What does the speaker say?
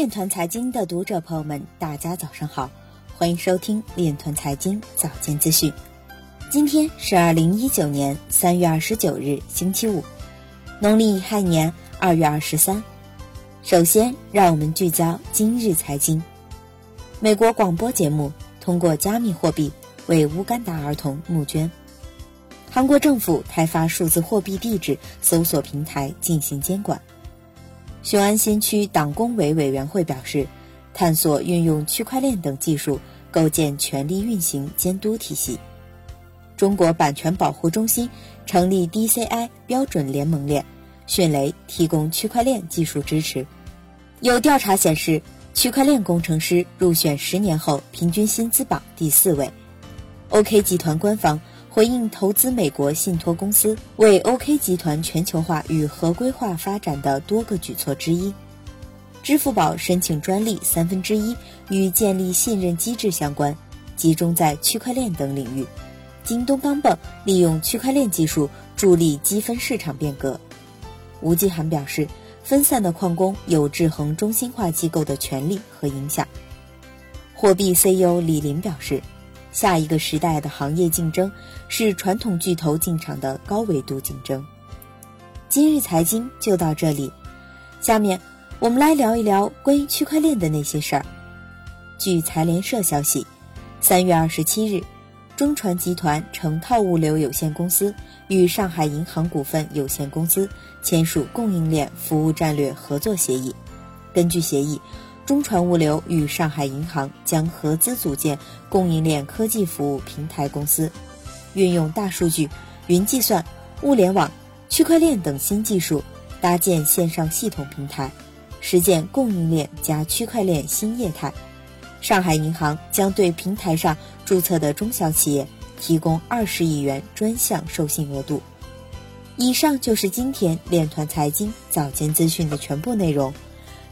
链团财经的读者朋友们，大家早上好，欢迎收听链团财经早间资讯。今天是二零一九年三月二十九日，星期五，农历亥年二月二十三。首先，让我们聚焦今日财经。美国广播节目通过加密货币为乌干达儿童募捐。韩国政府开发数字货币地址搜索平台进行监管。雄安新区党工委委员会表示，探索运用区块链等技术构建权力运行监督体系。中国版权保护中心成立 DCI 标准联盟链，迅雷提供区块链技术支持。有调查显示。区块链工程师入选十年后平均薪资榜第四位。OK 集团官方回应投资美国信托公司为 OK 集团全球化与合规化发展的多个举措之一。支付宝申请专利三分之一与建立信任机制相关，集中在区块链等领域。京东钢镚利用区块链技术助力积分市场变革。吴继涵表示。分散的矿工有制衡中心化机构的权利和影响。货币 CEO 李林表示，下一个时代的行业竞争是传统巨头进场的高维度竞争。今日财经就到这里，下面我们来聊一聊关于区块链的那些事儿。据财联社消息，三月二十七日。中船集团成套物流有限公司与上海银行股份有限公司签署供应链服务战略合作协议。根据协议，中传物流与上海银行将合资组建供应链科技服务平台公司，运用大数据、云计算、物联网、区块链等新技术，搭建线上系统平台，实践供应链加区块链新业态。上海银行将对平台上注册的中小企业提供二十亿元专项授信额度。以上就是今天链团财经早间资讯的全部内容，